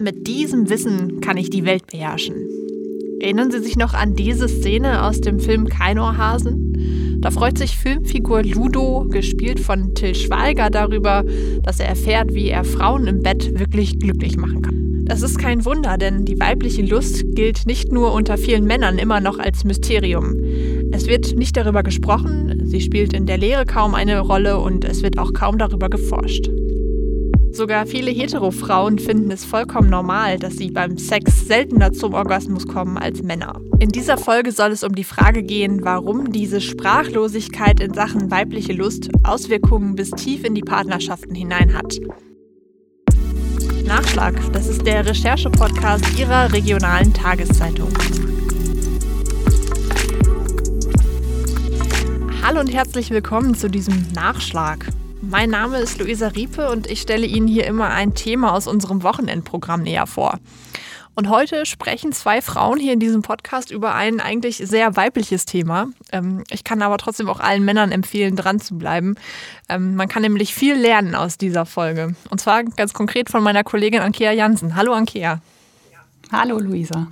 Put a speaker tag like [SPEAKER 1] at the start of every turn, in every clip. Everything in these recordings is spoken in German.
[SPEAKER 1] Mit diesem Wissen kann ich die Welt beherrschen. Erinnern Sie sich noch an diese Szene aus dem Film Keinohrhasen? Da freut sich Filmfigur Ludo, gespielt von Till Schweiger, darüber, dass er erfährt, wie er Frauen im Bett wirklich glücklich machen kann. Das ist kein Wunder, denn die weibliche Lust gilt nicht nur unter vielen Männern immer noch als Mysterium. Es wird nicht darüber gesprochen, sie spielt in der Lehre kaum eine Rolle und es wird auch kaum darüber geforscht. Sogar viele Hetero-Frauen finden es vollkommen normal, dass sie beim Sex seltener zum Orgasmus kommen als Männer. In dieser Folge soll es um die Frage gehen, warum diese Sprachlosigkeit in Sachen weibliche Lust Auswirkungen bis tief in die Partnerschaften hinein hat. Nachschlag, das ist der Recherche-Podcast Ihrer regionalen Tageszeitung. Hallo und herzlich willkommen zu diesem Nachschlag. Mein Name ist Luisa Riepe und ich stelle Ihnen hier immer ein Thema aus unserem Wochenendprogramm näher vor. Und heute sprechen zwei Frauen hier in diesem Podcast über ein eigentlich sehr weibliches Thema. Ähm, ich kann aber trotzdem auch allen Männern empfehlen, dran zu bleiben. Ähm, man kann nämlich viel lernen aus dieser Folge. Und zwar ganz konkret von meiner Kollegin Ankea Jansen. Hallo Ankea.
[SPEAKER 2] Hallo Luisa.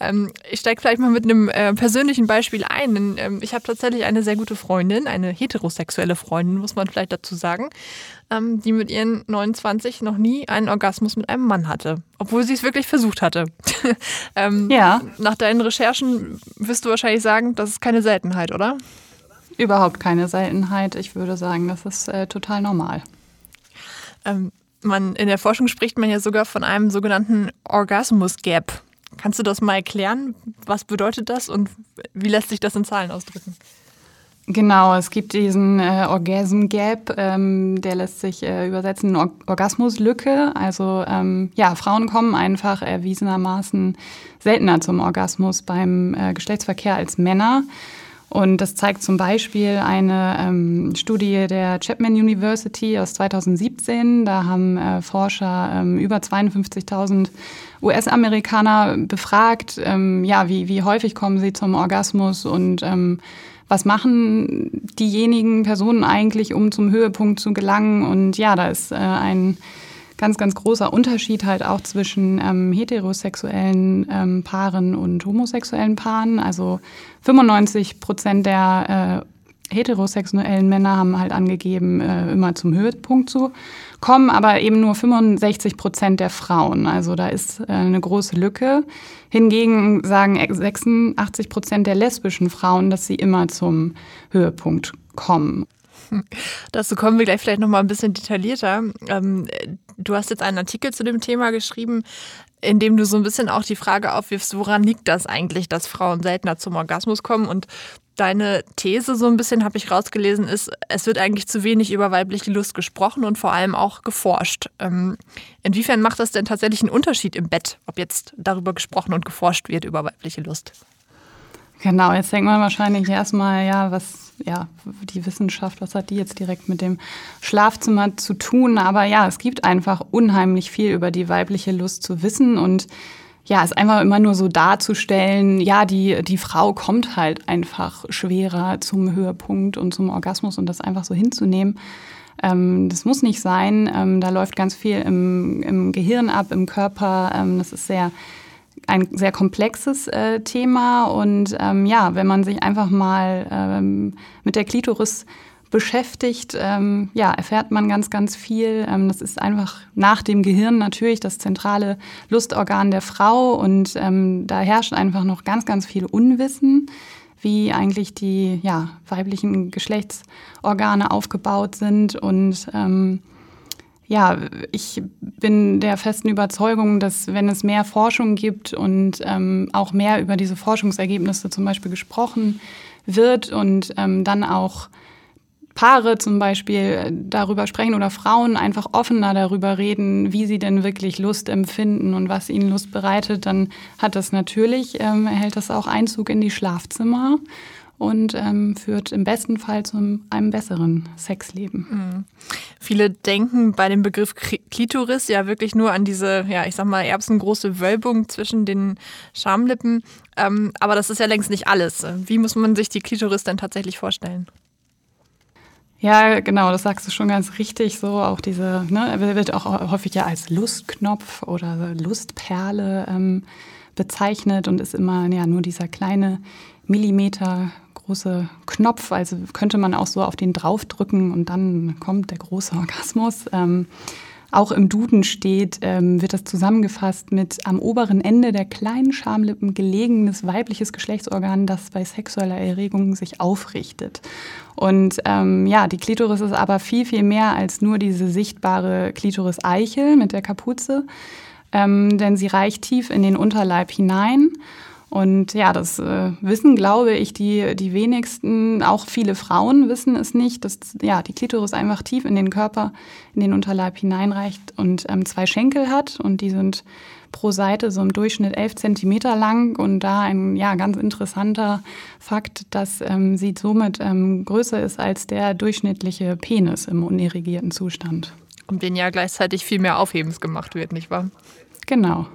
[SPEAKER 1] Ähm, ich steige vielleicht mal mit einem äh, persönlichen Beispiel ein. Denn, ähm, ich habe tatsächlich eine sehr gute Freundin, eine heterosexuelle Freundin, muss man vielleicht dazu sagen, ähm, die mit ihren 29 noch nie einen Orgasmus mit einem Mann hatte, obwohl sie es wirklich versucht hatte. Ähm, ja. Nach deinen Recherchen wirst du wahrscheinlich sagen, das ist keine Seltenheit, oder?
[SPEAKER 2] Überhaupt keine Seltenheit. Ich würde sagen, das ist äh, total normal.
[SPEAKER 1] Man, in der Forschung spricht man ja sogar von einem sogenannten Orgasmus Gap. Kannst du das mal erklären? Was bedeutet das und wie lässt sich das in Zahlen ausdrücken?
[SPEAKER 2] Genau, es gibt diesen äh, Orgasm Gap, ähm, der lässt sich äh, übersetzen Or Orgasmuslücke. Also ähm, ja, Frauen kommen einfach erwiesenermaßen seltener zum Orgasmus beim äh, Geschlechtsverkehr als Männer. Und das zeigt zum Beispiel eine ähm, Studie der Chapman University aus 2017. Da haben äh, Forscher ähm, über 52.000 US-Amerikaner befragt, ähm, ja, wie, wie häufig kommen sie zum Orgasmus und ähm, was machen diejenigen Personen eigentlich, um zum Höhepunkt zu gelangen. Und ja, da ist äh, ein ganz, ganz großer Unterschied halt auch zwischen ähm, heterosexuellen ähm, Paaren und homosexuellen Paaren. Also 95 Prozent der äh, heterosexuellen Männer haben halt angegeben, äh, immer zum Höhepunkt zu kommen, aber eben nur 65 Prozent der Frauen. Also da ist äh, eine große Lücke. Hingegen sagen 86 Prozent der lesbischen Frauen, dass sie immer zum Höhepunkt kommen.
[SPEAKER 1] Dazu kommen wir gleich vielleicht noch mal ein bisschen detaillierter. Ähm, du hast jetzt einen Artikel zu dem Thema geschrieben, in dem du so ein bisschen auch die Frage aufwirfst, woran liegt das eigentlich, dass Frauen seltener zum Orgasmus kommen? Und deine These so ein bisschen, habe ich rausgelesen, ist, es wird eigentlich zu wenig über weibliche Lust gesprochen und vor allem auch geforscht. Ähm, inwiefern macht das denn tatsächlich einen Unterschied im Bett, ob jetzt darüber gesprochen und geforscht wird über weibliche Lust?
[SPEAKER 2] Genau, jetzt denkt man wahrscheinlich erstmal, ja, was, ja, die Wissenschaft, was hat die jetzt direkt mit dem Schlafzimmer zu tun? Aber ja, es gibt einfach unheimlich viel über die weibliche Lust zu wissen und ja, es einfach immer nur so darzustellen, ja, die, die Frau kommt halt einfach schwerer zum Höhepunkt und zum Orgasmus und das einfach so hinzunehmen. Ähm, das muss nicht sein. Ähm, da läuft ganz viel im, im Gehirn ab, im Körper. Ähm, das ist sehr ein sehr komplexes äh, Thema. Und ähm, ja, wenn man sich einfach mal ähm, mit der Klitoris beschäftigt, ähm, ja, erfährt man ganz, ganz viel. Ähm, das ist einfach nach dem Gehirn natürlich das zentrale Lustorgan der Frau. Und ähm, da herrscht einfach noch ganz, ganz viel Unwissen wie eigentlich die ja, weiblichen Geschlechtsorgane aufgebaut sind. Und ähm, ja, ich bin der festen Überzeugung, dass wenn es mehr Forschung gibt und ähm, auch mehr über diese Forschungsergebnisse zum Beispiel gesprochen wird und ähm, dann auch Paare zum Beispiel darüber sprechen oder Frauen einfach offener darüber reden, wie sie denn wirklich Lust empfinden und was ihnen Lust bereitet, dann hat das natürlich, ähm, erhält das auch Einzug in die Schlafzimmer und ähm, führt im besten Fall zu einem besseren Sexleben. Mhm.
[SPEAKER 1] Viele denken bei dem Begriff Klitoris ja wirklich nur an diese, ja, ich sag mal, erbsengroße Wölbung zwischen den Schamlippen. Ähm, aber das ist ja längst nicht alles. Wie muss man sich die Klitoris denn tatsächlich vorstellen?
[SPEAKER 2] Ja, genau, das sagst du schon ganz richtig. So auch diese, ne, wird auch häufig ja als Lustknopf oder Lustperle ähm, bezeichnet und ist immer ja nur dieser kleine Millimeter große Knopf. Also könnte man auch so auf den draufdrücken und dann kommt der große Orgasmus. Ähm, auch im Duden steht, ähm, wird das zusammengefasst mit am oberen Ende der kleinen Schamlippen gelegenes weibliches Geschlechtsorgan, das bei sexueller Erregung sich aufrichtet. Und ähm, ja, die Klitoris ist aber viel, viel mehr als nur diese sichtbare Klitoris-Eichel mit der Kapuze, ähm, denn sie reicht tief in den Unterleib hinein und ja, das äh, wissen, glaube ich, die, die wenigsten, auch viele Frauen wissen es nicht, dass ja, die Klitoris einfach tief in den Körper, in den Unterleib hineinreicht und ähm, zwei Schenkel hat. Und die sind pro Seite so im Durchschnitt elf Zentimeter lang. Und da ein ja, ganz interessanter Fakt, dass ähm, sie somit ähm, größer ist als der durchschnittliche Penis im unirrigierten Zustand.
[SPEAKER 1] Um den ja gleichzeitig viel mehr Aufhebens gemacht wird, nicht wahr?
[SPEAKER 2] Genau.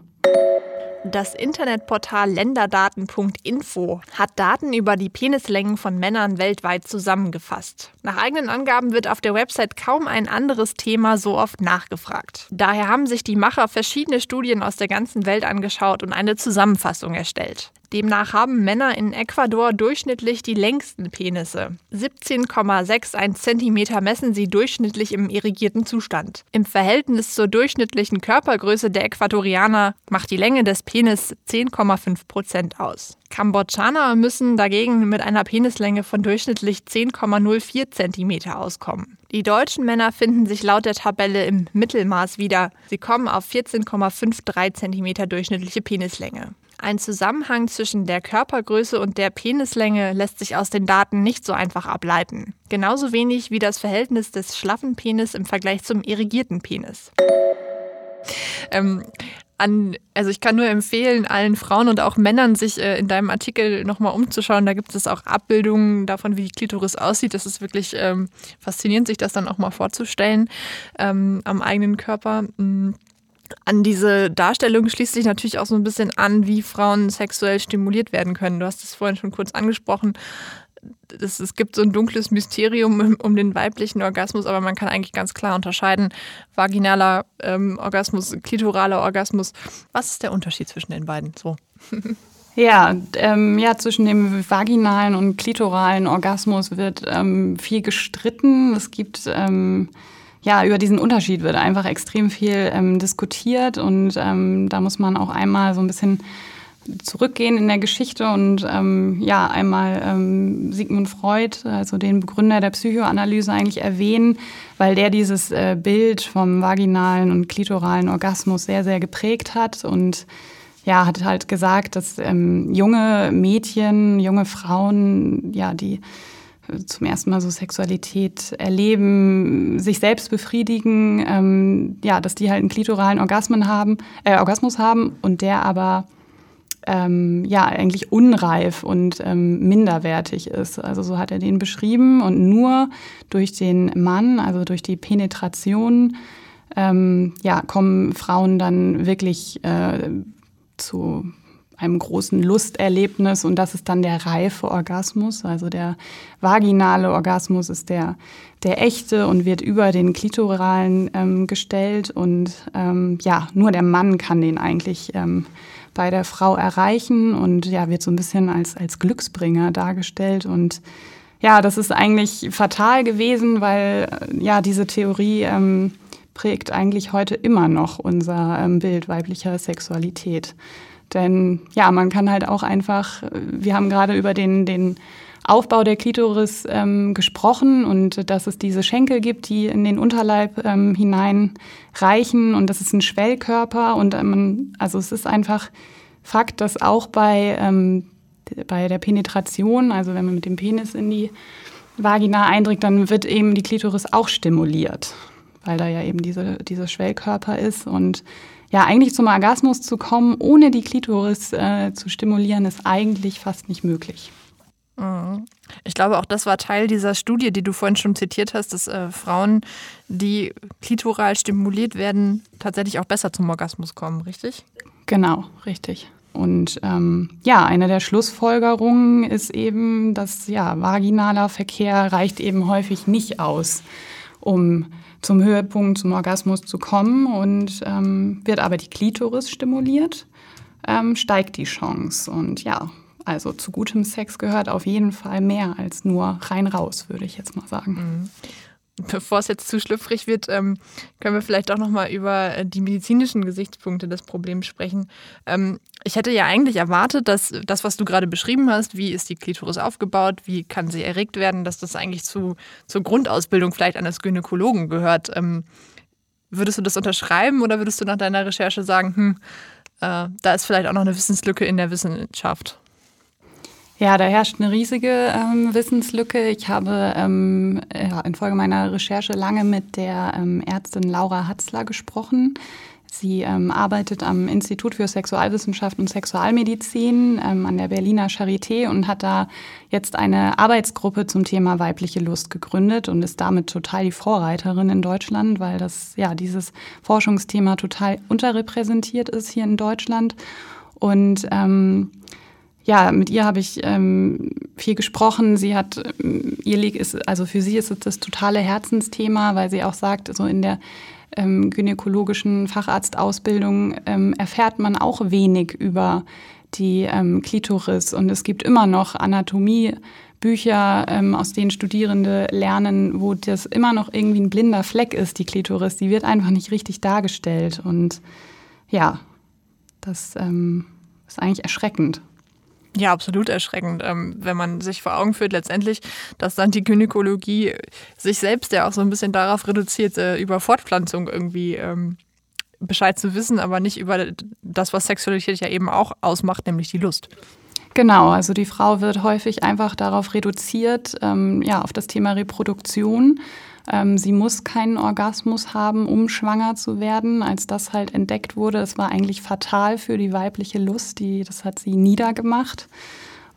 [SPEAKER 1] Das Internetportal länderdaten.info hat Daten über die Penislängen von Männern weltweit zusammengefasst. Nach eigenen Angaben wird auf der Website kaum ein anderes Thema so oft nachgefragt. Daher haben sich die Macher verschiedene Studien aus der ganzen Welt angeschaut und eine Zusammenfassung erstellt. Demnach haben Männer in Ecuador durchschnittlich die längsten Penisse. 17,61 cm messen sie durchschnittlich im irrigierten Zustand. Im Verhältnis zur durchschnittlichen Körpergröße der Äquatorianer macht die Länge des Penis 10,5 Prozent aus. Kambodschaner müssen dagegen mit einer Penislänge von durchschnittlich 10,04 cm auskommen. Die deutschen Männer finden sich laut der Tabelle im Mittelmaß wieder. Sie kommen auf 14,53 cm durchschnittliche Penislänge. Ein Zusammenhang zwischen der Körpergröße und der Penislänge lässt sich aus den Daten nicht so einfach ableiten. Genauso wenig wie das Verhältnis des schlaffen Penis im Vergleich zum irrigierten Penis. Ähm, an, also ich kann nur empfehlen, allen Frauen und auch Männern, sich äh, in deinem Artikel nochmal umzuschauen. Da gibt es auch Abbildungen davon, wie die Klitoris aussieht. Das ist wirklich ähm, faszinierend, sich das dann auch mal vorzustellen ähm, am eigenen Körper. Mhm an diese Darstellung schließt sich natürlich auch so ein bisschen an, wie Frauen sexuell stimuliert werden können. Du hast es vorhin schon kurz angesprochen. Es, es gibt so ein dunkles Mysterium um den weiblichen Orgasmus, aber man kann eigentlich ganz klar unterscheiden, vaginaler ähm, Orgasmus, klitoraler Orgasmus. Was ist der Unterschied zwischen den beiden? So.
[SPEAKER 2] Ja, ähm, ja, zwischen dem vaginalen und klitoralen Orgasmus wird ähm, viel gestritten. Es gibt ähm, ja, über diesen Unterschied wird einfach extrem viel ähm, diskutiert und ähm, da muss man auch einmal so ein bisschen zurückgehen in der Geschichte und ähm, ja, einmal ähm, Sigmund Freud, also den Begründer der Psychoanalyse eigentlich erwähnen, weil der dieses äh, Bild vom vaginalen und klitoralen Orgasmus sehr, sehr geprägt hat und ja, hat halt gesagt, dass ähm, junge Mädchen, junge Frauen, ja, die zum ersten Mal so Sexualität erleben, sich selbst befriedigen, ähm, ja, dass die halt einen klitoralen Orgasmen haben, äh, Orgasmus haben und der aber ähm, ja eigentlich unreif und ähm, minderwertig ist. Also so hat er den beschrieben und nur durch den Mann, also durch die Penetration, ähm, ja, kommen Frauen dann wirklich äh, zu einem großen Lusterlebnis und das ist dann der reife Orgasmus. Also der vaginale Orgasmus ist der, der echte und wird über den klitoralen ähm, gestellt und ähm, ja, nur der Mann kann den eigentlich ähm, bei der Frau erreichen und ja, wird so ein bisschen als, als Glücksbringer dargestellt und ja, das ist eigentlich fatal gewesen, weil äh, ja, diese Theorie ähm, prägt eigentlich heute immer noch unser ähm, Bild weiblicher Sexualität. Denn ja, man kann halt auch einfach, wir haben gerade über den, den Aufbau der Klitoris ähm, gesprochen und dass es diese Schenkel gibt, die in den Unterleib ähm, hineinreichen und das ist ein Schwellkörper und ähm, also es ist einfach Fakt, dass auch bei, ähm, bei der Penetration, also wenn man mit dem Penis in die Vagina eindringt, dann wird eben die Klitoris auch stimuliert, weil da ja eben diese, dieser Schwellkörper ist und ja, eigentlich zum Orgasmus zu kommen, ohne die Klitoris äh, zu stimulieren, ist eigentlich fast nicht möglich.
[SPEAKER 1] Mhm. Ich glaube, auch das war Teil dieser Studie, die du vorhin schon zitiert hast, dass äh, Frauen, die klitoral stimuliert werden, tatsächlich auch besser zum Orgasmus kommen, richtig?
[SPEAKER 2] Genau, richtig. Und ähm, ja, eine der Schlussfolgerungen ist eben, dass ja, vaginaler Verkehr reicht eben häufig nicht aus, um zum Höhepunkt, zum Orgasmus zu kommen. Und ähm, wird aber die Klitoris stimuliert, ähm, steigt die Chance. Und ja, also zu gutem Sex gehört auf jeden Fall mehr als nur rein raus, würde ich jetzt mal sagen.
[SPEAKER 1] Mhm bevor es jetzt zu schlüpfrig wird, ähm, können wir vielleicht auch noch mal über äh, die medizinischen Gesichtspunkte des Problems sprechen. Ähm, ich hätte ja eigentlich erwartet, dass das, was du gerade beschrieben hast, wie ist die Klitoris aufgebaut, wie kann sie erregt werden, dass das eigentlich zu, zur Grundausbildung vielleicht eines Gynäkologen gehört. Ähm, würdest du das unterschreiben oder würdest du nach deiner Recherche sagen, hm, äh, da ist vielleicht auch noch eine Wissenslücke in der Wissenschaft?
[SPEAKER 2] Ja, da herrscht eine riesige ähm, Wissenslücke. Ich habe ähm, ja, infolge meiner Recherche lange mit der ähm, Ärztin Laura Hatzler gesprochen. Sie ähm, arbeitet am Institut für Sexualwissenschaft und Sexualmedizin ähm, an der Berliner Charité und hat da jetzt eine Arbeitsgruppe zum Thema weibliche Lust gegründet und ist damit total die Vorreiterin in Deutschland, weil das ja dieses Forschungsthema total unterrepräsentiert ist hier in Deutschland. Und ähm, ja, mit ihr habe ich ähm, viel gesprochen. Sie hat, ähm, ihr ist, also für sie ist es das totale Herzensthema, weil sie auch sagt, so in der ähm, gynäkologischen Facharztausbildung ähm, erfährt man auch wenig über die ähm, Klitoris und es gibt immer noch Anatomiebücher, ähm, aus denen Studierende lernen, wo das immer noch irgendwie ein blinder Fleck ist, die Klitoris. Die wird einfach nicht richtig dargestellt und ja, das ähm, ist eigentlich erschreckend.
[SPEAKER 1] Ja, absolut erschreckend, ähm, wenn man sich vor Augen führt, letztendlich, dass dann die Gynäkologie sich selbst ja auch so ein bisschen darauf reduziert, äh, über Fortpflanzung irgendwie ähm, Bescheid zu wissen, aber nicht über das, was Sexualität ja eben auch ausmacht, nämlich die Lust.
[SPEAKER 2] Genau, also die Frau wird häufig einfach darauf reduziert, ähm, ja, auf das Thema Reproduktion. Ähm, sie muss keinen Orgasmus haben, um schwanger zu werden. Als das halt entdeckt wurde, das war eigentlich fatal für die weibliche Lust. Die, das hat sie niedergemacht.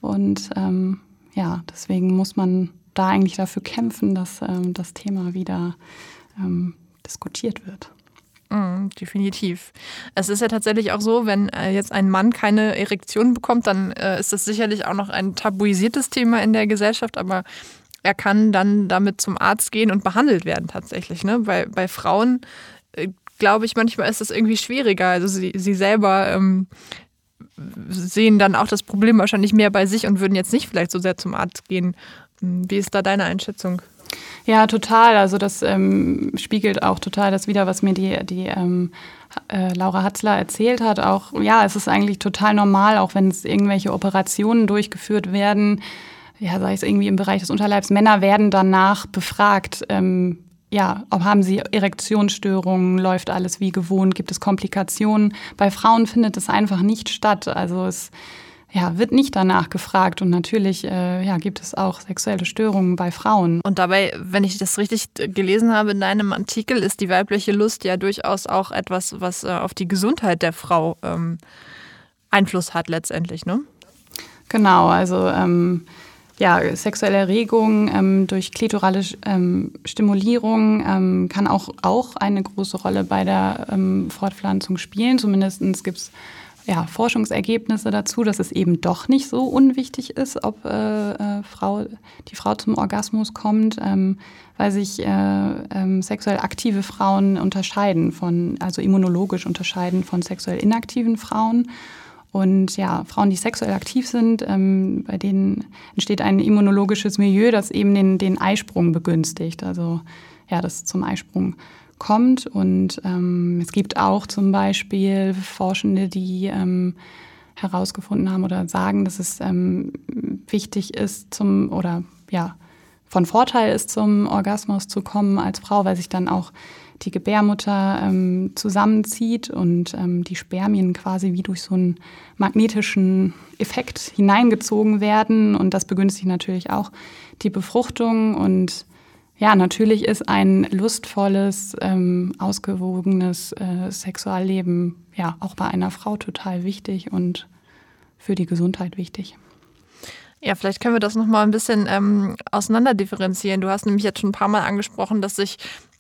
[SPEAKER 2] Und ähm, ja, deswegen muss man da eigentlich dafür kämpfen, dass ähm, das Thema wieder ähm, diskutiert wird.
[SPEAKER 1] Mm, definitiv. Es ist ja tatsächlich auch so, wenn äh, jetzt ein Mann keine Erektion bekommt, dann äh, ist das sicherlich auch noch ein tabuisiertes Thema in der Gesellschaft, aber er kann dann damit zum Arzt gehen und behandelt werden tatsächlich. Ne? Bei, bei Frauen, äh, glaube ich, manchmal ist das irgendwie schwieriger. Also sie, sie selber ähm, sehen dann auch das Problem wahrscheinlich mehr bei sich und würden jetzt nicht vielleicht so sehr zum Arzt gehen. Hm, wie ist da deine Einschätzung?
[SPEAKER 2] Ja, total. Also das ähm, spiegelt auch total das wieder, was mir die, die ähm, äh, Laura Hatzler erzählt hat. Auch ja, es ist eigentlich total normal, auch wenn es irgendwelche Operationen durchgeführt werden, ja, sei es irgendwie im Bereich des Unterleibs, Männer werden danach befragt, ähm, ja, ob haben sie Erektionsstörungen, läuft alles wie gewohnt, gibt es Komplikationen. Bei Frauen findet es einfach nicht statt. Also es ja, wird nicht danach gefragt und natürlich äh, ja, gibt es auch sexuelle Störungen bei Frauen.
[SPEAKER 1] Und dabei, wenn ich das richtig gelesen habe in deinem Artikel, ist die weibliche Lust ja durchaus auch etwas, was äh, auf die Gesundheit der Frau ähm, Einfluss hat letztendlich, ne?
[SPEAKER 2] Genau, also ähm, ja, sexuelle Erregung ähm, durch klitorale ähm, Stimulierung ähm, kann auch, auch eine große Rolle bei der ähm, Fortpflanzung spielen. Zumindest gibt es ja, Forschungsergebnisse dazu, dass es eben doch nicht so unwichtig ist, ob äh, äh, Frau, die Frau zum Orgasmus kommt, ähm, weil sich äh, ähm, sexuell aktive Frauen unterscheiden von, also immunologisch unterscheiden von sexuell inaktiven Frauen. Und ja, Frauen, die sexuell aktiv sind, ähm, bei denen entsteht ein immunologisches Milieu, das eben den, den Eisprung begünstigt. Also ja, das zum Eisprung kommt. Und ähm, es gibt auch zum Beispiel Forschende, die ähm, herausgefunden haben oder sagen, dass es ähm, wichtig ist zum oder ja von Vorteil ist, zum Orgasmus zu kommen als Frau, weil sich dann auch die Gebärmutter ähm, zusammenzieht und ähm, die Spermien quasi wie durch so einen magnetischen Effekt hineingezogen werden. Und das begünstigt natürlich auch die Befruchtung. Und ja, natürlich ist ein lustvolles, ähm, ausgewogenes äh, Sexualleben ja auch bei einer Frau total wichtig und für die Gesundheit wichtig.
[SPEAKER 1] Ja, vielleicht können wir das nochmal ein bisschen ähm, auseinander differenzieren. Du hast nämlich jetzt schon ein paar Mal angesprochen, dass sich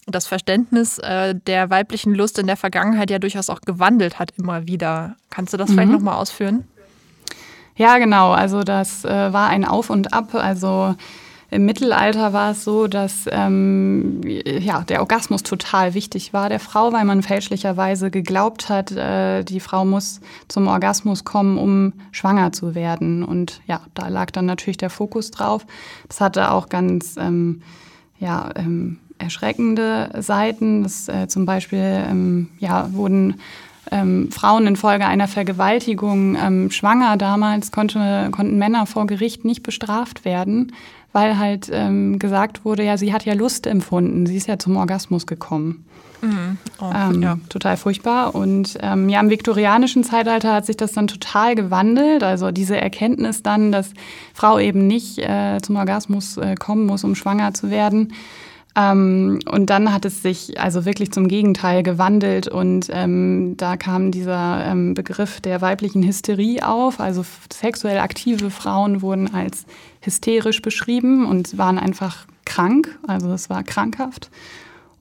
[SPEAKER 1] das Verständnis äh, der weiblichen Lust in der Vergangenheit ja durchaus auch gewandelt hat immer wieder. Kannst du das mhm. vielleicht nochmal ausführen?
[SPEAKER 2] Ja, genau. Also das äh, war ein Auf und Ab. Also im Mittelalter war es so, dass ähm, ja, der Orgasmus total wichtig war der Frau, weil man fälschlicherweise geglaubt hat, äh, die Frau muss zum Orgasmus kommen, um schwanger zu werden. Und ja, da lag dann natürlich der Fokus drauf. Das hatte auch ganz ähm, ja, ähm, erschreckende Seiten. Das, äh, zum Beispiel ähm, ja, wurden ähm, Frauen infolge einer Vergewaltigung ähm, schwanger damals, konnte, konnten Männer vor Gericht nicht bestraft werden, weil halt ähm, gesagt wurde, ja, sie hat ja Lust empfunden, sie ist ja zum Orgasmus gekommen. Mhm. Oh, ähm, ja. Total furchtbar. Und ähm, ja, im viktorianischen Zeitalter hat sich das dann total gewandelt. Also diese Erkenntnis dann, dass Frau eben nicht äh, zum Orgasmus äh, kommen muss, um schwanger zu werden. Ähm, und dann hat es sich also wirklich zum Gegenteil gewandelt und ähm, da kam dieser ähm, Begriff der weiblichen Hysterie auf. Also sexuell aktive Frauen wurden als hysterisch beschrieben und waren einfach krank, also es war krankhaft.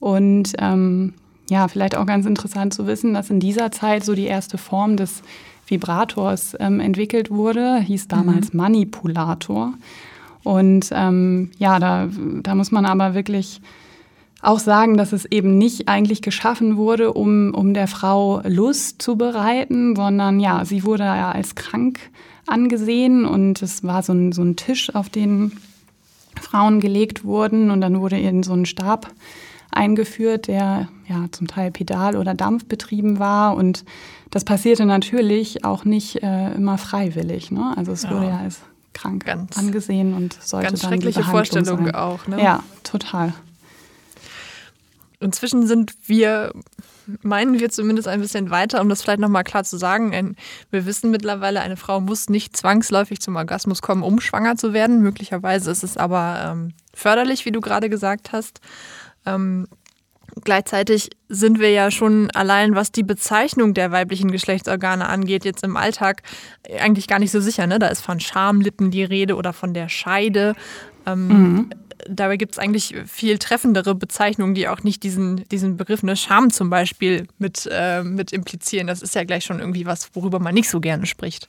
[SPEAKER 2] Und ähm, ja, vielleicht auch ganz interessant zu wissen, dass in dieser Zeit so die erste Form des Vibrators ähm, entwickelt wurde, hieß damals mhm. Manipulator. Und ähm, ja, da, da muss man aber wirklich auch sagen, dass es eben nicht eigentlich geschaffen wurde, um, um der Frau Lust zu bereiten, sondern ja, sie wurde ja als krank angesehen und es war so ein, so ein Tisch, auf den Frauen gelegt wurden und dann wurde ihnen so ein Stab eingeführt, der ja zum Teil Pedal- oder Dampf betrieben war und das passierte natürlich auch nicht äh, immer freiwillig. Ne? Also es ja. wurde ja als krank ganz, angesehen und sollte
[SPEAKER 1] ganz
[SPEAKER 2] dann
[SPEAKER 1] schreckliche Vorstellung
[SPEAKER 2] sein.
[SPEAKER 1] auch. Ne?
[SPEAKER 2] Ja, total.
[SPEAKER 1] Inzwischen sind wir, meinen wir zumindest ein bisschen weiter, um das vielleicht nochmal klar zu sagen. Wir wissen mittlerweile, eine Frau muss nicht zwangsläufig zum Orgasmus kommen, um schwanger zu werden. Möglicherweise ist es aber ähm, förderlich, wie du gerade gesagt hast. Ähm, Gleichzeitig sind wir ja schon allein, was die Bezeichnung der weiblichen Geschlechtsorgane angeht, jetzt im Alltag eigentlich gar nicht so sicher. Ne? Da ist von Schamlippen die Rede oder von der Scheide. Ähm, mhm. Dabei gibt es eigentlich viel treffendere Bezeichnungen, die auch nicht diesen, diesen Begriff ne, Scham zum Beispiel mit, äh, mit implizieren. Das ist ja gleich schon irgendwie was, worüber man nicht so gerne spricht.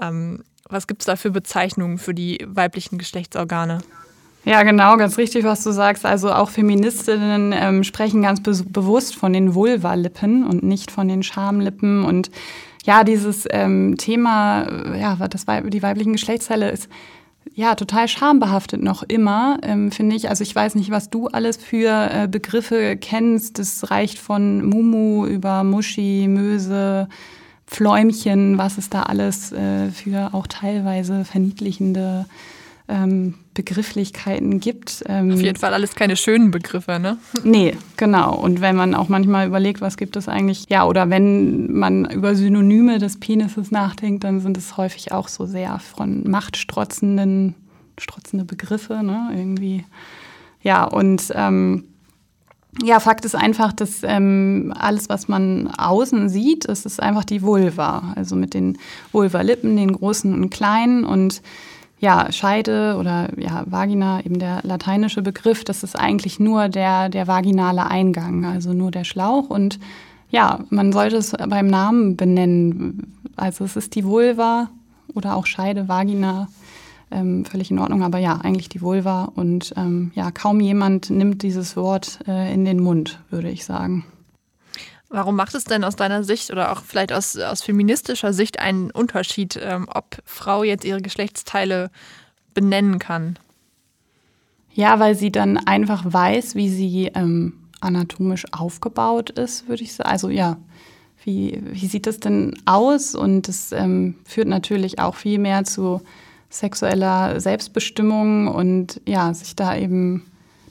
[SPEAKER 1] Ähm, was gibt es da für Bezeichnungen für die weiblichen Geschlechtsorgane?
[SPEAKER 2] Ja, genau, ganz richtig, was du sagst. Also auch Feministinnen ähm, sprechen ganz be bewusst von den Vulvalippen und nicht von den Schamlippen. Und ja, dieses ähm, Thema, äh, ja, das Weib die weiblichen Geschlechtsteile ist ja total schambehaftet noch immer, ähm, finde ich. Also ich weiß nicht, was du alles für äh, Begriffe kennst. Das reicht von Mumu über Muschi, Möse, Fläumchen, was es da alles äh, für auch teilweise verniedlichende ähm, Begrifflichkeiten gibt.
[SPEAKER 1] Ähm, Auf jeden Fall alles keine schönen Begriffe, ne?
[SPEAKER 2] Nee, genau. Und wenn man auch manchmal überlegt, was gibt es eigentlich, ja, oder wenn man über Synonyme des Penises nachdenkt, dann sind es häufig auch so sehr von machtstrotzenden, strotzende Begriffe, ne? Irgendwie. Ja, und ähm, ja, Fakt ist einfach, dass ähm, alles, was man außen sieht, das ist einfach die Vulva. Also mit den Vulva-Lippen, den großen und kleinen und ja, Scheide oder ja, Vagina, eben der lateinische Begriff, das ist eigentlich nur der, der vaginale Eingang, also nur der Schlauch. Und ja, man sollte es beim Namen benennen. Also es ist die Vulva oder auch Scheide, Vagina, ähm, völlig in Ordnung, aber ja, eigentlich die Vulva. Und ähm, ja, kaum jemand nimmt dieses Wort äh, in den Mund, würde ich sagen.
[SPEAKER 1] Warum macht es denn aus deiner Sicht oder auch vielleicht aus, aus feministischer Sicht einen Unterschied, ähm, ob Frau jetzt ihre Geschlechtsteile benennen kann?
[SPEAKER 2] Ja, weil sie dann einfach weiß, wie sie ähm, anatomisch aufgebaut ist, würde ich sagen. Also ja, wie, wie sieht das denn aus? Und das ähm, führt natürlich auch viel mehr zu sexueller Selbstbestimmung und ja, sich da eben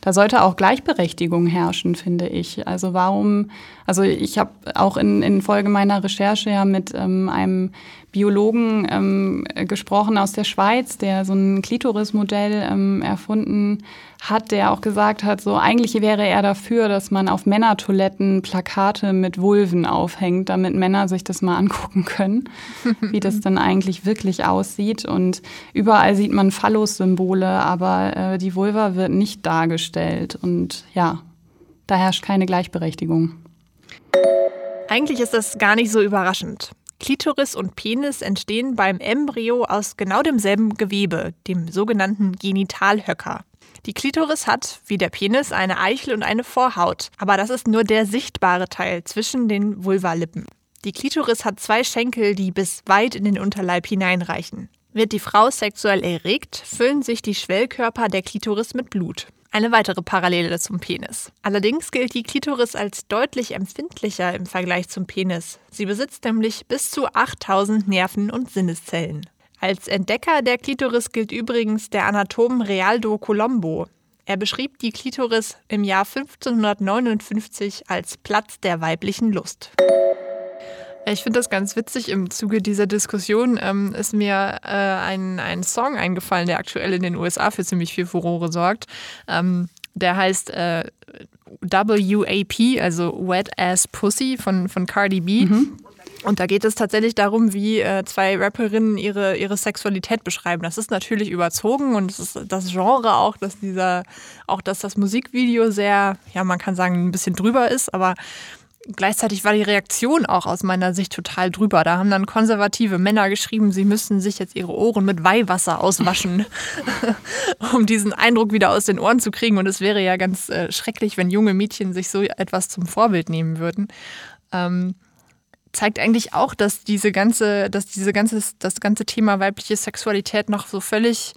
[SPEAKER 2] da sollte auch Gleichberechtigung herrschen, finde ich. Also warum, also ich habe auch in, in Folge meiner Recherche ja mit ähm, einem Biologen ähm, gesprochen aus der Schweiz, der so ein Klitorismodell ähm, erfunden hat, der auch gesagt hat, so eigentlich wäre er dafür, dass man auf Männertoiletten Plakate mit Vulven aufhängt, damit Männer sich das mal angucken können, wie das dann eigentlich wirklich aussieht. Und überall sieht man Phallus-Symbole, aber äh, die Vulva wird nicht dargestellt. Und ja, da herrscht keine Gleichberechtigung.
[SPEAKER 1] Eigentlich ist das gar nicht so überraschend. Klitoris und Penis entstehen beim Embryo aus genau demselben Gewebe, dem sogenannten Genitalhöcker. Die Klitoris hat, wie der Penis, eine Eichel und eine Vorhaut, aber das ist nur der sichtbare Teil zwischen den Vulvalippen. Die Klitoris hat zwei Schenkel, die bis weit in den Unterleib hineinreichen. Wird die Frau sexuell erregt, füllen sich die Schwellkörper der Klitoris mit Blut. Eine weitere Parallele zum Penis. Allerdings gilt die Klitoris als deutlich empfindlicher im Vergleich zum Penis. Sie besitzt nämlich bis zu 8000 Nerven und Sinneszellen. Als Entdecker der Klitoris gilt übrigens der Anatom Realdo Colombo. Er beschrieb die Klitoris im Jahr 1559 als Platz der weiblichen Lust. Ich finde das ganz witzig. Im Zuge dieser Diskussion ähm, ist mir äh, ein, ein Song eingefallen, der aktuell in den USA für ziemlich viel Furore sorgt. Ähm, der heißt äh, WAP, also Wet Ass Pussy von, von Cardi B. Mhm. Und da geht es tatsächlich darum, wie äh, zwei Rapperinnen ihre, ihre Sexualität beschreiben. Das ist natürlich überzogen und es ist das Genre auch, dass dieser, auch dass das Musikvideo sehr, ja, man kann sagen, ein bisschen drüber ist, aber Gleichzeitig war die Reaktion auch aus meiner Sicht total drüber. Da haben dann konservative Männer geschrieben, sie müssten sich jetzt ihre Ohren mit Weihwasser auswaschen, um diesen Eindruck wieder aus den Ohren zu kriegen. Und es wäre ja ganz äh, schrecklich, wenn junge Mädchen sich so etwas zum Vorbild nehmen würden. Ähm, zeigt eigentlich auch, dass diese ganze, dass diese ganze, das ganze Thema weibliche Sexualität noch so völlig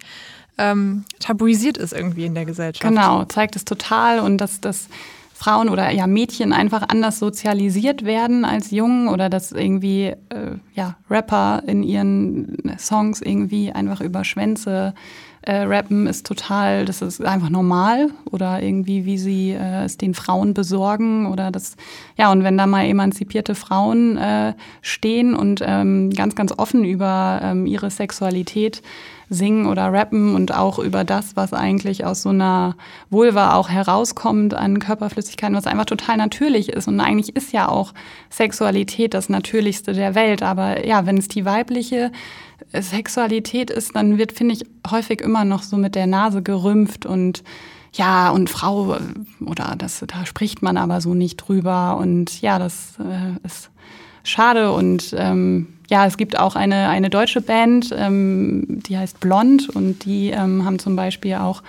[SPEAKER 1] ähm, tabuisiert ist irgendwie in der Gesellschaft.
[SPEAKER 2] Genau, zeigt es total und dass das Frauen oder ja Mädchen einfach anders sozialisiert werden als Jungen oder dass irgendwie äh, ja Rapper in ihren Songs irgendwie einfach über Schwänze äh, rappen ist total, das ist einfach normal oder irgendwie wie sie äh, es den Frauen besorgen oder das ja und wenn da mal emanzipierte Frauen äh, stehen und ähm, ganz ganz offen über ähm, ihre Sexualität singen oder rappen und auch über das, was eigentlich aus so einer Vulva auch herauskommt an Körperflüssigkeiten, was einfach total natürlich ist. Und eigentlich ist ja auch Sexualität das Natürlichste der Welt. Aber ja, wenn es die weibliche Sexualität ist, dann wird, finde ich, häufig immer noch so mit der Nase gerümpft und ja, und Frau, oder das, da spricht man aber so nicht drüber. Und ja, das äh, ist schade und ähm, ja, es gibt auch eine, eine deutsche Band, ähm, die heißt Blond und die ähm, haben zum Beispiel auch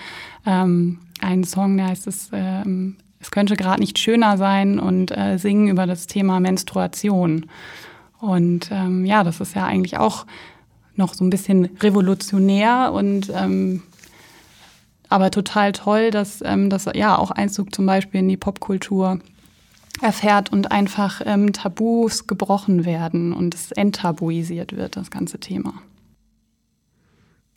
[SPEAKER 2] ähm, einen Song, der heißt es, ähm, es könnte gerade nicht schöner sein und äh, singen über das Thema Menstruation. Und ähm, ja, das ist ja eigentlich auch noch so ein bisschen revolutionär und ähm, aber total toll, dass das ja auch Einzug zum Beispiel in die Popkultur erfährt und einfach ähm, Tabus gebrochen werden und es enttabuisiert wird, das ganze Thema.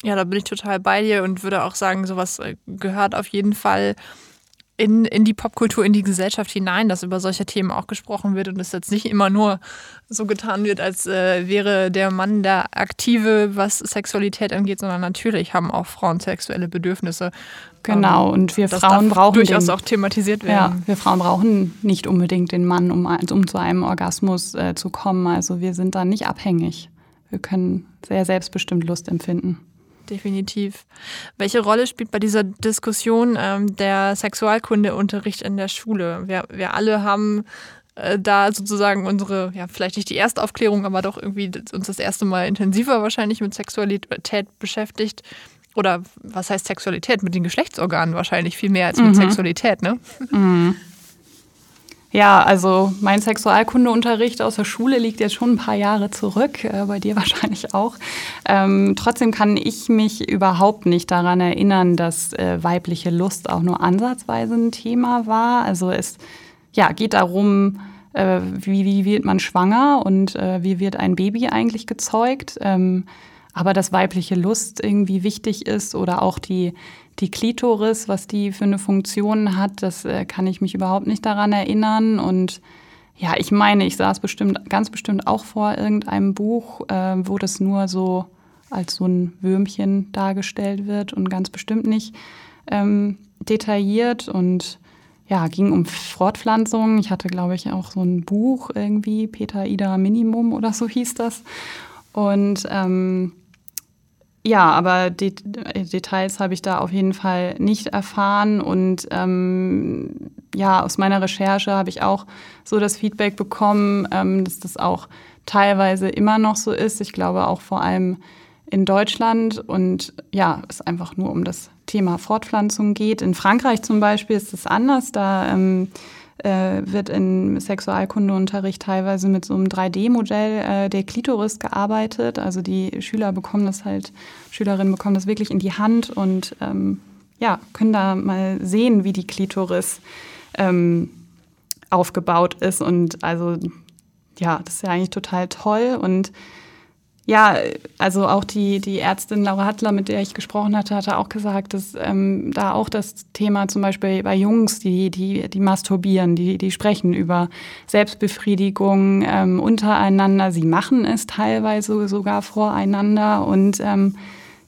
[SPEAKER 1] Ja, da bin ich total bei dir und würde auch sagen, sowas äh, gehört auf jeden Fall in, in die Popkultur, in die Gesellschaft hinein, dass über solche Themen auch gesprochen wird und es jetzt nicht immer nur so getan wird, als äh, wäre der Mann der Aktive, was Sexualität angeht, sondern natürlich haben auch Frauen sexuelle Bedürfnisse.
[SPEAKER 2] Genau, ähm, und wir Frauen brauchen
[SPEAKER 1] durchaus den, auch thematisiert werden.
[SPEAKER 2] Ja, wir Frauen brauchen nicht unbedingt den Mann, um, um zu einem Orgasmus äh, zu kommen. Also wir sind da nicht abhängig. Wir können sehr selbstbestimmt Lust empfinden
[SPEAKER 1] definitiv. Welche Rolle spielt bei dieser Diskussion ähm, der Sexualkundeunterricht in der Schule? Wir, wir alle haben äh, da sozusagen unsere, ja, vielleicht nicht die Erstaufklärung, aber doch irgendwie uns das erste Mal intensiver wahrscheinlich mit Sexualität beschäftigt. Oder was heißt Sexualität? Mit den Geschlechtsorganen wahrscheinlich viel mehr als mit mhm. Sexualität, ne? Mhm.
[SPEAKER 2] Ja, also mein Sexualkundeunterricht aus der Schule liegt jetzt schon ein paar Jahre zurück, äh, bei dir wahrscheinlich auch. Ähm, trotzdem kann ich mich überhaupt nicht daran erinnern, dass äh, weibliche Lust auch nur ansatzweise ein Thema war. Also es ja, geht darum, äh, wie, wie wird man schwanger und äh, wie wird ein Baby eigentlich gezeugt. Ähm, aber dass weibliche Lust irgendwie wichtig ist oder auch die die Klitoris, was die für eine Funktion hat, das äh, kann ich mich überhaupt nicht daran erinnern. Und ja, ich meine, ich saß bestimmt, ganz bestimmt auch vor irgendeinem Buch, äh, wo das nur so als so ein Würmchen dargestellt wird und ganz bestimmt nicht ähm, detailliert und ja, ging um Fortpflanzung. Ich hatte, glaube ich, auch so ein Buch irgendwie, Peter Ida Minimum oder so hieß das. Und ähm, ja, aber die Details habe ich da auf jeden Fall nicht erfahren. Und ähm, ja, aus meiner Recherche habe ich auch so das Feedback bekommen, ähm, dass das auch teilweise immer noch so ist. Ich glaube auch vor allem in Deutschland. Und ja, es einfach nur um das Thema Fortpflanzung geht. In Frankreich zum Beispiel ist es anders. Da ähm, äh, wird im Sexualkundeunterricht teilweise mit so einem 3D-Modell äh, der Klitoris gearbeitet. Also die Schüler bekommen das halt, Schülerinnen bekommen das wirklich in die Hand und ähm, ja, können da mal sehen, wie die Klitoris ähm, aufgebaut ist. Und also ja, das ist ja eigentlich total toll. Und ja, also auch die, die Ärztin Laura Hattler, mit der ich gesprochen hatte, hatte auch gesagt, dass ähm, da auch das Thema zum Beispiel bei Jungs, die, die, die masturbieren, die, die sprechen über Selbstbefriedigung ähm, untereinander. Sie machen es teilweise sogar voreinander. Und ähm,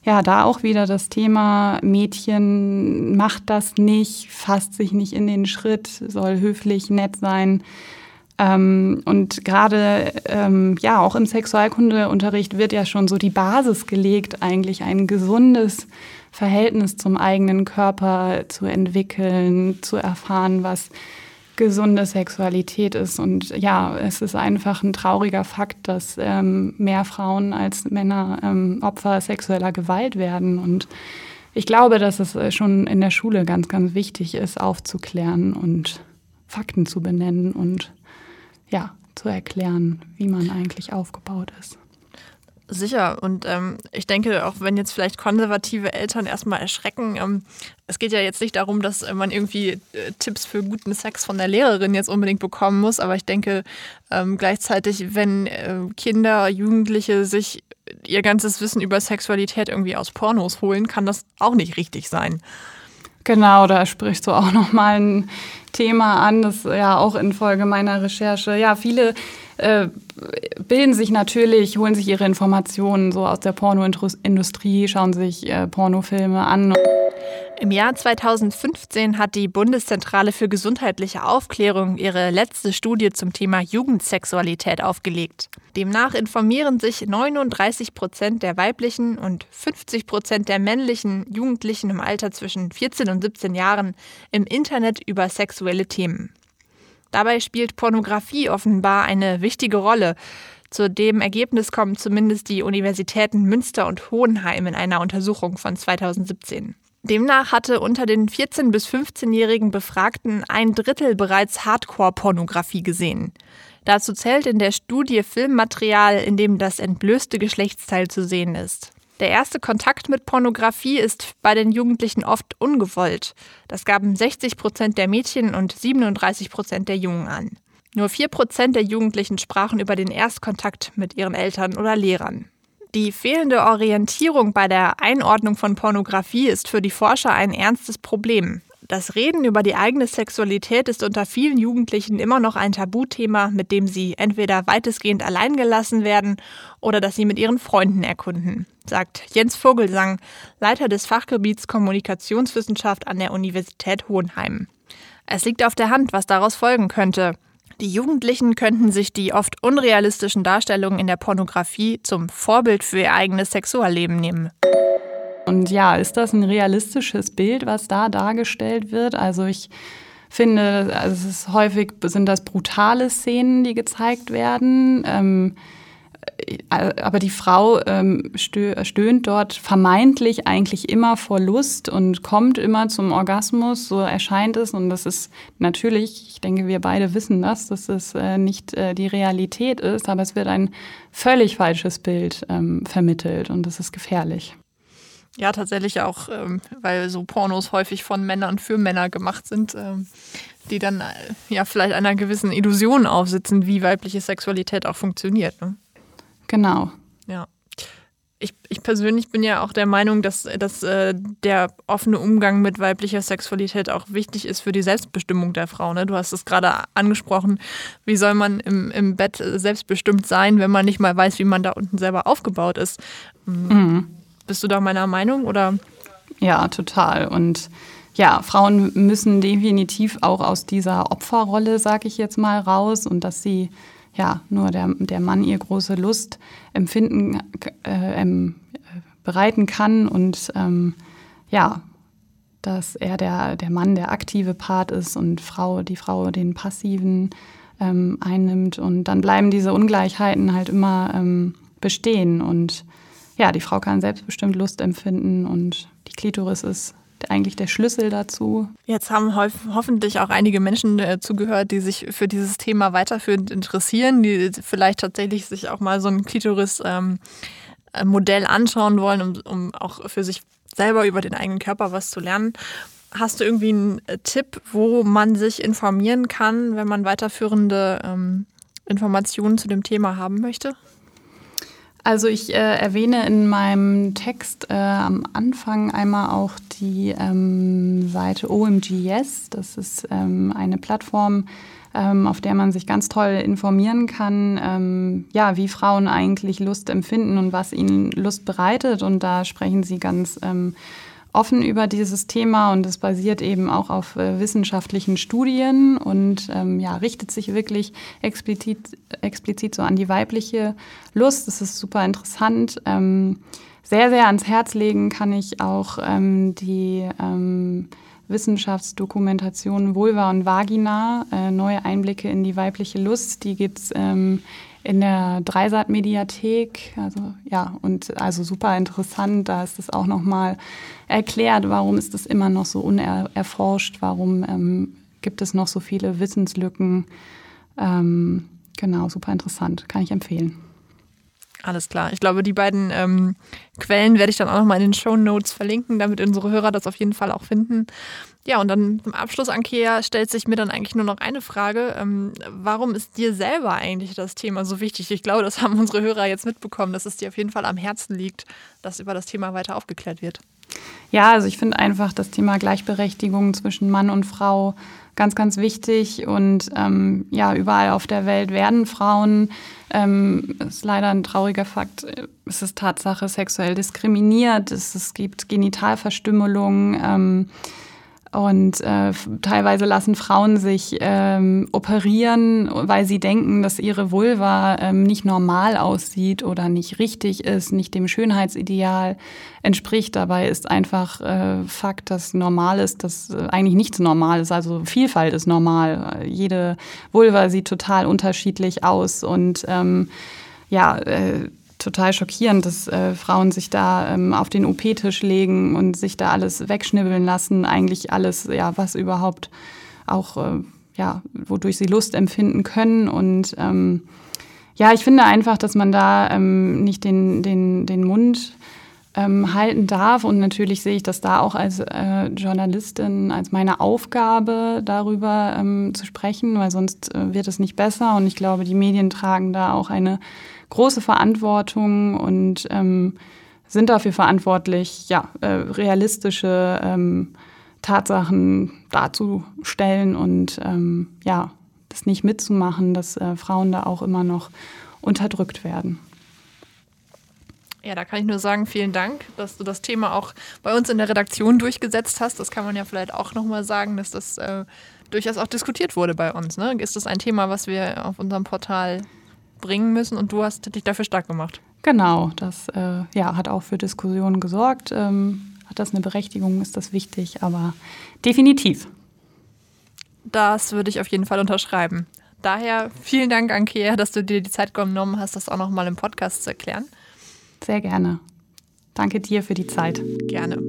[SPEAKER 2] ja, da auch wieder das Thema Mädchen macht das nicht, fasst sich nicht in den Schritt, soll höflich, nett sein. Ähm, und gerade ähm, ja auch im Sexualkundeunterricht wird ja schon so die Basis gelegt, eigentlich ein gesundes Verhältnis zum eigenen Körper zu entwickeln, zu erfahren, was gesunde Sexualität ist. Und ja, es ist einfach ein trauriger Fakt, dass ähm, mehr Frauen als Männer ähm, Opfer sexueller Gewalt werden. Und ich glaube, dass es äh, schon in der Schule ganz, ganz wichtig ist, aufzuklären und Fakten zu benennen und ja, zu erklären, wie man eigentlich aufgebaut ist.
[SPEAKER 1] Sicher. Und ähm, ich denke, auch wenn jetzt vielleicht konservative Eltern erstmal erschrecken, ähm, es geht ja jetzt nicht darum, dass man irgendwie äh, Tipps für guten Sex von der Lehrerin jetzt unbedingt bekommen muss. Aber ich denke ähm, gleichzeitig, wenn äh, Kinder, Jugendliche sich ihr ganzes Wissen über Sexualität irgendwie aus Pornos holen, kann das auch nicht richtig sein.
[SPEAKER 2] Genau, da sprichst du auch nochmal ein Thema an, das ja auch infolge meiner Recherche. Ja, viele äh, bilden sich natürlich, holen sich ihre Informationen so aus der Pornoindustrie, schauen sich äh, Pornofilme an.
[SPEAKER 1] Im Jahr 2015 hat die Bundeszentrale für gesundheitliche Aufklärung ihre letzte Studie zum Thema Jugendsexualität aufgelegt. Demnach informieren sich 39 Prozent der weiblichen und 50 Prozent der männlichen Jugendlichen im Alter zwischen 14 und 17 Jahren im Internet über sexuelle Themen. Dabei spielt Pornografie offenbar eine wichtige Rolle. Zu dem Ergebnis kommen zumindest die Universitäten Münster und Hohenheim in einer Untersuchung von 2017. Demnach hatte unter den 14- bis 15-jährigen Befragten ein Drittel bereits Hardcore-Pornografie gesehen. Dazu zählt in der Studie Filmmaterial, in dem das entblößte Geschlechtsteil zu sehen ist. Der erste Kontakt mit Pornografie ist bei den Jugendlichen oft ungewollt. Das gaben 60 Prozent der Mädchen und 37 Prozent der Jungen an. Nur 4 Prozent der Jugendlichen sprachen über den Erstkontakt mit ihren Eltern oder Lehrern. Die fehlende Orientierung bei der Einordnung von Pornografie ist für die Forscher ein ernstes Problem. Das Reden über die eigene Sexualität ist unter vielen Jugendlichen immer noch ein Tabuthema, mit dem sie entweder weitestgehend alleingelassen werden oder das sie mit ihren Freunden erkunden, sagt Jens Vogelsang, Leiter des Fachgebiets Kommunikationswissenschaft an der Universität Hohenheim. Es liegt auf der Hand, was daraus folgen könnte. Die Jugendlichen könnten sich die oft unrealistischen Darstellungen in der Pornografie zum Vorbild für ihr eigenes Sexualleben nehmen.
[SPEAKER 2] Und ja, ist das ein realistisches Bild, was da dargestellt wird? Also ich finde, also es ist häufig sind das brutale Szenen, die gezeigt werden. Ähm, aber die Frau ähm, stöhnt dort vermeintlich eigentlich immer vor Lust und kommt immer zum Orgasmus, so erscheint es. Und das ist natürlich, ich denke, wir beide wissen das, dass es äh, nicht äh, die Realität ist, aber es wird ein völlig falsches Bild ähm, vermittelt und das ist gefährlich.
[SPEAKER 1] Ja, tatsächlich auch, ähm, weil so Pornos häufig von Männern für Männer gemacht sind, ähm, die dann äh, ja vielleicht einer gewissen Illusion aufsitzen, wie weibliche Sexualität auch funktioniert. Ne?
[SPEAKER 2] Genau.
[SPEAKER 1] Ja. Ich, ich persönlich bin ja auch der Meinung, dass, dass äh, der offene Umgang mit weiblicher Sexualität auch wichtig ist für die Selbstbestimmung der Frau. Ne? Du hast es gerade angesprochen. Wie soll man im, im Bett selbstbestimmt sein, wenn man nicht mal weiß, wie man da unten selber aufgebaut ist? Mhm. mhm. Bist du da meiner Meinung oder?
[SPEAKER 2] Ja, total. Und ja, Frauen müssen definitiv auch aus dieser Opferrolle, sag ich jetzt mal, raus und dass sie ja nur der, der Mann ihr große Lust empfinden äh, ähm, bereiten kann und ähm, ja, dass er der, der Mann der aktive Part ist und Frau, die Frau den passiven ähm, einnimmt. Und dann bleiben diese Ungleichheiten halt immer ähm, bestehen. Und ja, die Frau kann selbstbestimmt Lust empfinden und die Klitoris ist eigentlich der Schlüssel dazu.
[SPEAKER 1] Jetzt haben hoffentlich auch einige Menschen äh, zugehört, die sich für dieses Thema weiterführend interessieren, die vielleicht tatsächlich sich auch mal so ein Klitoris-Modell ähm, anschauen wollen, um, um auch für sich selber über den eigenen Körper was zu lernen. Hast du irgendwie einen äh, Tipp, wo man sich informieren kann, wenn man weiterführende ähm, Informationen zu dem Thema haben möchte?
[SPEAKER 2] Also ich äh, erwähne in meinem Text äh, am Anfang einmal auch die ähm, Seite OMGS. Das ist ähm, eine Plattform, ähm, auf der man sich ganz toll informieren kann, ähm, ja, wie Frauen eigentlich Lust empfinden und was ihnen Lust bereitet. Und da sprechen sie ganz ähm, offen über dieses Thema und es basiert eben auch auf äh, wissenschaftlichen Studien und ähm, ja, richtet sich wirklich explizit, explizit so an die weibliche Lust. Das ist super interessant. Ähm, sehr, sehr ans Herz legen kann ich auch ähm, die ähm, Wissenschaftsdokumentation Vulva und Vagina, äh, neue Einblicke in die weibliche Lust. Die gibt es ähm, in der Dreisat-Mediathek. Also ja, und also super interessant. Da ist es auch nochmal erklärt, warum ist das immer noch so unerforscht, warum ähm, gibt es noch so viele Wissenslücken. Ähm, genau, super interessant. Kann ich empfehlen.
[SPEAKER 1] Alles klar. Ich glaube, die beiden ähm, Quellen werde ich dann auch nochmal in den Show Notes verlinken, damit unsere Hörer das auf jeden Fall auch finden. Ja, und dann zum Abschluss, Ankea, stellt sich mir dann eigentlich nur noch eine Frage. Ähm, warum ist dir selber eigentlich das Thema so wichtig? Ich glaube, das haben unsere Hörer jetzt mitbekommen, dass es dir auf jeden Fall am Herzen liegt, dass über das Thema weiter aufgeklärt wird.
[SPEAKER 2] Ja, also ich finde einfach das Thema Gleichberechtigung zwischen Mann und Frau ganz, ganz wichtig. Und ähm, ja, überall auf der Welt werden Frauen, ähm, ist leider ein trauriger Fakt, es ist Tatsache sexuell diskriminiert, es, es gibt Genitalverstümmelung. Ähm, und äh, teilweise lassen Frauen sich ähm, operieren, weil sie denken, dass ihre Vulva ähm, nicht normal aussieht oder nicht richtig ist, nicht dem Schönheitsideal entspricht. Dabei ist einfach äh, Fakt, dass normal ist, dass äh, eigentlich nichts normal ist. Also Vielfalt ist normal. Jede Vulva sieht total unterschiedlich aus und ähm, ja, äh, total schockierend, dass äh, Frauen sich da ähm, auf den OP-Tisch legen und sich da alles wegschnibbeln lassen. Eigentlich alles, ja, was überhaupt auch, äh, ja, wodurch sie Lust empfinden können. Und ähm, ja, ich finde einfach, dass man da ähm, nicht den, den, den Mund ähm, halten darf. Und natürlich sehe ich das da auch als äh, Journalistin, als meine Aufgabe, darüber ähm, zu sprechen, weil sonst äh, wird es nicht besser. Und ich glaube, die Medien tragen da auch eine große Verantwortung und ähm, sind dafür verantwortlich, ja, äh, realistische ähm, Tatsachen darzustellen und ähm, ja, das nicht mitzumachen, dass äh, Frauen da auch immer noch unterdrückt werden.
[SPEAKER 1] Ja, da kann ich nur sagen, vielen Dank, dass du das Thema auch bei uns in der Redaktion durchgesetzt hast. Das kann man ja vielleicht auch nochmal sagen, dass das äh, durchaus auch diskutiert wurde bei uns. Ne? Ist das ein Thema, was wir auf unserem Portal bringen müssen und du hast dich dafür stark gemacht.
[SPEAKER 2] Genau, das äh, ja, hat auch für Diskussionen gesorgt. Ähm, hat das eine Berechtigung, ist das wichtig, aber definitiv.
[SPEAKER 1] Das würde ich auf jeden Fall unterschreiben. Daher vielen Dank, Ankea, dass du dir die Zeit genommen hast, das auch nochmal im Podcast zu erklären.
[SPEAKER 2] Sehr gerne. Danke dir für die Zeit.
[SPEAKER 1] Gerne.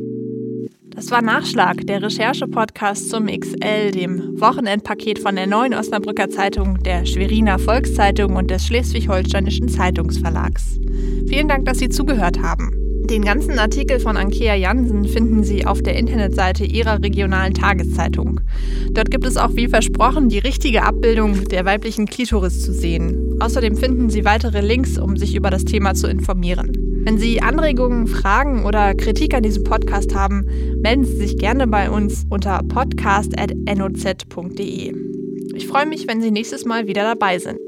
[SPEAKER 1] Das war Nachschlag, der Recherche-Podcast zum XL, dem Wochenendpaket von der Neuen Osnabrücker Zeitung, der Schweriner Volkszeitung und des Schleswig-Holsteinischen Zeitungsverlags. Vielen Dank, dass Sie zugehört haben. Den ganzen Artikel von Ankea Jansen finden Sie auf der Internetseite Ihrer regionalen Tageszeitung. Dort gibt es auch wie versprochen die richtige Abbildung der weiblichen Klitoris zu sehen. Außerdem finden Sie weitere Links, um sich über das Thema zu informieren. Wenn Sie Anregungen, Fragen oder Kritik an diesem Podcast haben, melden Sie sich gerne bei uns unter podcast.noz.de. Ich freue mich, wenn Sie nächstes Mal wieder dabei sind.